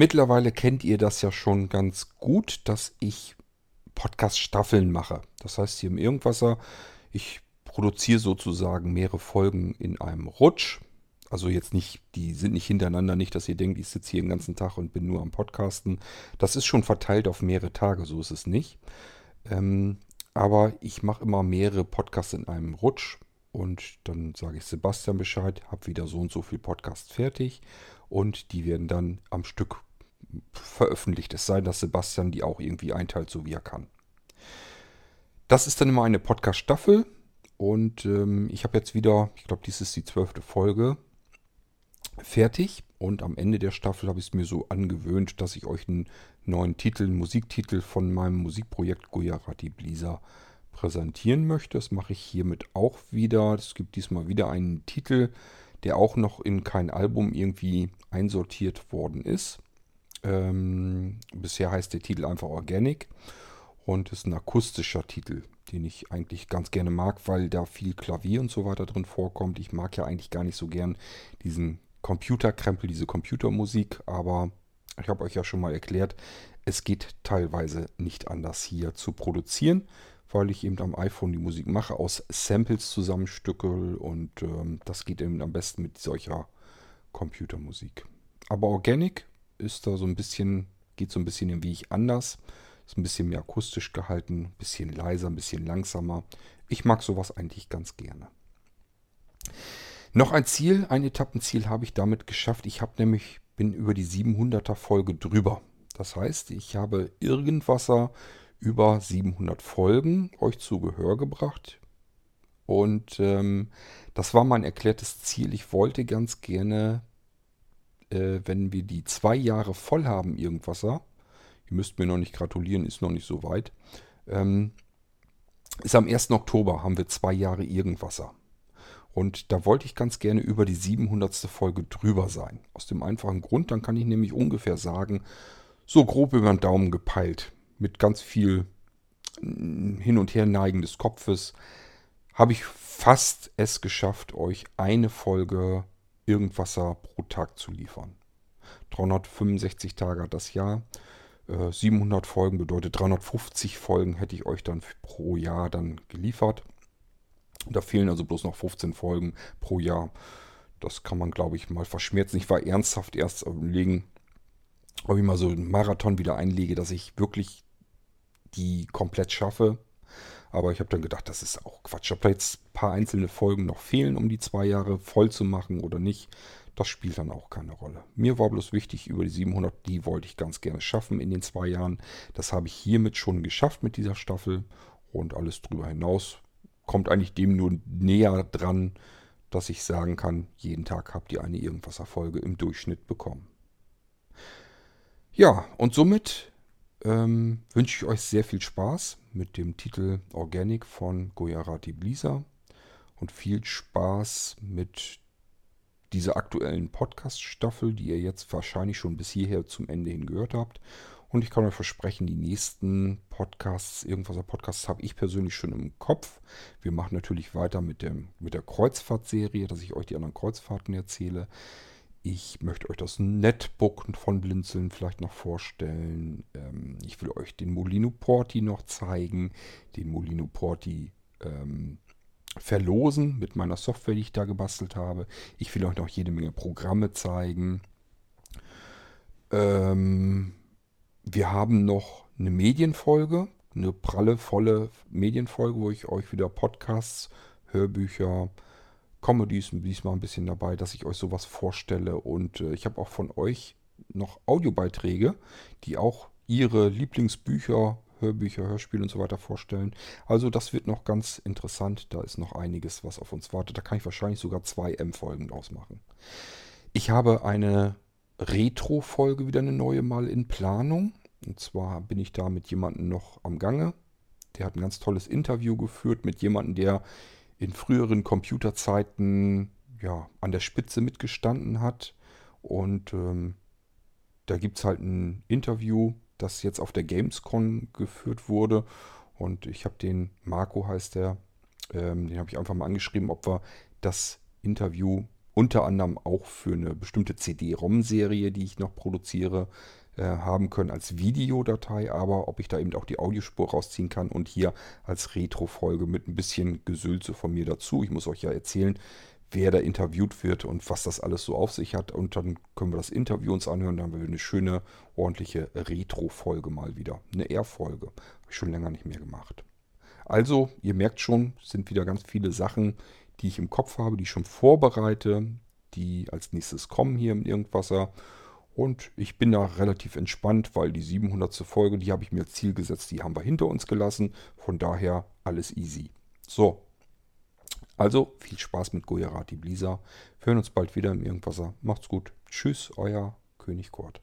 Mittlerweile kennt ihr das ja schon ganz gut, dass ich Podcast-Staffeln mache. Das heißt hier im Irgendwasser, ich produziere sozusagen mehrere Folgen in einem Rutsch. Also jetzt nicht, die sind nicht hintereinander, nicht, dass ihr denkt, ich sitze hier den ganzen Tag und bin nur am Podcasten. Das ist schon verteilt auf mehrere Tage, so ist es nicht. Ähm, aber ich mache immer mehrere Podcasts in einem Rutsch und dann sage ich Sebastian Bescheid, habe wieder so und so viel Podcast fertig und die werden dann am Stück veröffentlicht. Es sei denn, dass Sebastian die auch irgendwie einteilt, so wie er kann. Das ist dann immer eine Podcast-Staffel und ähm, ich habe jetzt wieder, ich glaube, dies ist die zwölfte Folge, fertig. Und am Ende der Staffel habe ich es mir so angewöhnt, dass ich euch einen neuen Titel, einen Musiktitel von meinem Musikprojekt Gujarati Blisa präsentieren möchte. Das mache ich hiermit auch wieder. Es gibt diesmal wieder einen Titel, der auch noch in kein Album irgendwie einsortiert worden ist. Ähm, bisher heißt der Titel einfach Organic und ist ein akustischer Titel, den ich eigentlich ganz gerne mag, weil da viel Klavier und so weiter drin vorkommt. Ich mag ja eigentlich gar nicht so gern diesen Computerkrempel, diese Computermusik, aber ich habe euch ja schon mal erklärt, es geht teilweise nicht anders hier zu produzieren, weil ich eben am iPhone die Musik mache, aus Samples zusammenstückel und ähm, das geht eben am besten mit solcher Computermusik. Aber Organic ist da so ein bisschen, geht so ein bisschen wie ich anders. Ist ein bisschen mehr akustisch gehalten, ein bisschen leiser, ein bisschen langsamer. Ich mag sowas eigentlich ganz gerne. Noch ein Ziel, ein Etappenziel habe ich damit geschafft. Ich habe nämlich, bin über die 700er Folge drüber. Das heißt, ich habe Irgendwasser über 700 Folgen euch zu Gehör gebracht. Und ähm, das war mein erklärtes Ziel. Ich wollte ganz gerne, äh, wenn wir die zwei Jahre voll haben, Irgendwasser, ihr müsst mir noch nicht gratulieren, ist noch nicht so weit, ähm, ist am 1. Oktober haben wir zwei Jahre Irgendwasser. Und da wollte ich ganz gerne über die 700. Folge drüber sein. Aus dem einfachen Grund, dann kann ich nämlich ungefähr sagen, so grob über den Daumen gepeilt, mit ganz viel mm, hin und her neigen des Kopfes, habe ich fast es geschafft, euch eine Folge Irgendwasser pro Tag zu liefern. 365 Tage hat das Jahr. 700 äh, Folgen bedeutet 350 Folgen hätte ich euch dann pro Jahr dann geliefert. Da fehlen also bloß noch 15 Folgen pro Jahr. Das kann man, glaube ich, mal verschmerzen. Ich war ernsthaft erst überlegen, ob ich mal so einen Marathon wieder einlege, dass ich wirklich die komplett schaffe. Aber ich habe dann gedacht, das ist auch Quatsch. Ob da jetzt ein paar einzelne Folgen noch fehlen, um die zwei Jahre voll zu machen oder nicht, das spielt dann auch keine Rolle. Mir war bloß wichtig, über die 700, die wollte ich ganz gerne schaffen in den zwei Jahren. Das habe ich hiermit schon geschafft mit dieser Staffel. Und alles drüber hinaus kommt eigentlich dem nur näher dran, dass ich sagen kann, jeden Tag habt ihr eine Irgendwas-Erfolge im Durchschnitt bekommen. Ja, und somit ähm, wünsche ich euch sehr viel Spaß mit dem Titel Organic von Goyarati Blisa und viel Spaß mit dieser aktuellen Podcast-Staffel, die ihr jetzt wahrscheinlich schon bis hierher zum Ende hin gehört habt. Und ich kann euch versprechen, die nächsten Podcasts, irgendwas Podcasts habe ich persönlich schon im Kopf. Wir machen natürlich weiter mit, dem, mit der Kreuzfahrtserie, dass ich euch die anderen Kreuzfahrten erzähle. Ich möchte euch das Netbook von Blinzeln vielleicht noch vorstellen. Ähm, ich will euch den Molino Porti noch zeigen. Den Molino Porti ähm, verlosen mit meiner Software, die ich da gebastelt habe. Ich will euch noch jede Menge Programme zeigen. Ähm, wir haben noch eine Medienfolge, eine pralle, volle Medienfolge, wo ich euch wieder Podcasts, Hörbücher, Comedies diesmal ein bisschen dabei, dass ich euch sowas vorstelle. Und äh, ich habe auch von euch noch Audiobeiträge, die auch ihre Lieblingsbücher, Hörbücher, Hörspiele und so weiter vorstellen. Also das wird noch ganz interessant. Da ist noch einiges, was auf uns wartet. Da kann ich wahrscheinlich sogar zwei M-Folgen draus machen. Ich habe eine Retro-Folge wieder eine neue mal in Planung. Und zwar bin ich da mit jemandem noch am Gange. Der hat ein ganz tolles Interview geführt mit jemandem, der in früheren Computerzeiten ja, an der Spitze mitgestanden hat. Und ähm, da gibt es halt ein Interview, das jetzt auf der Gamescom geführt wurde. Und ich habe den, Marco heißt der, ähm, den habe ich einfach mal angeschrieben, ob wir das Interview unter anderem auch für eine bestimmte CD-ROM-Serie, die ich noch produziere, äh, haben können als Videodatei, aber ob ich da eben auch die Audiospur rausziehen kann und hier als Retro-Folge mit ein bisschen Gesülze von mir dazu. Ich muss euch ja erzählen, wer da interviewt wird und was das alles so auf sich hat. Und dann können wir das Interview uns anhören. Dann haben wir eine schöne, ordentliche Retro-Folge mal wieder. Eine R-Folge. Habe ich schon länger nicht mehr gemacht. Also, ihr merkt schon, sind wieder ganz viele Sachen, die ich im Kopf habe, die ich schon vorbereite, die als nächstes kommen hier im Irgendwasser. Und ich bin da relativ entspannt, weil die 700. Folge, die habe ich mir Ziel gesetzt, die haben wir hinter uns gelassen. Von daher alles easy. So, also viel Spaß mit Gujarati Blisa. Wir hören uns bald wieder im Irgendwasser. Macht's gut. Tschüss, euer König Kurt.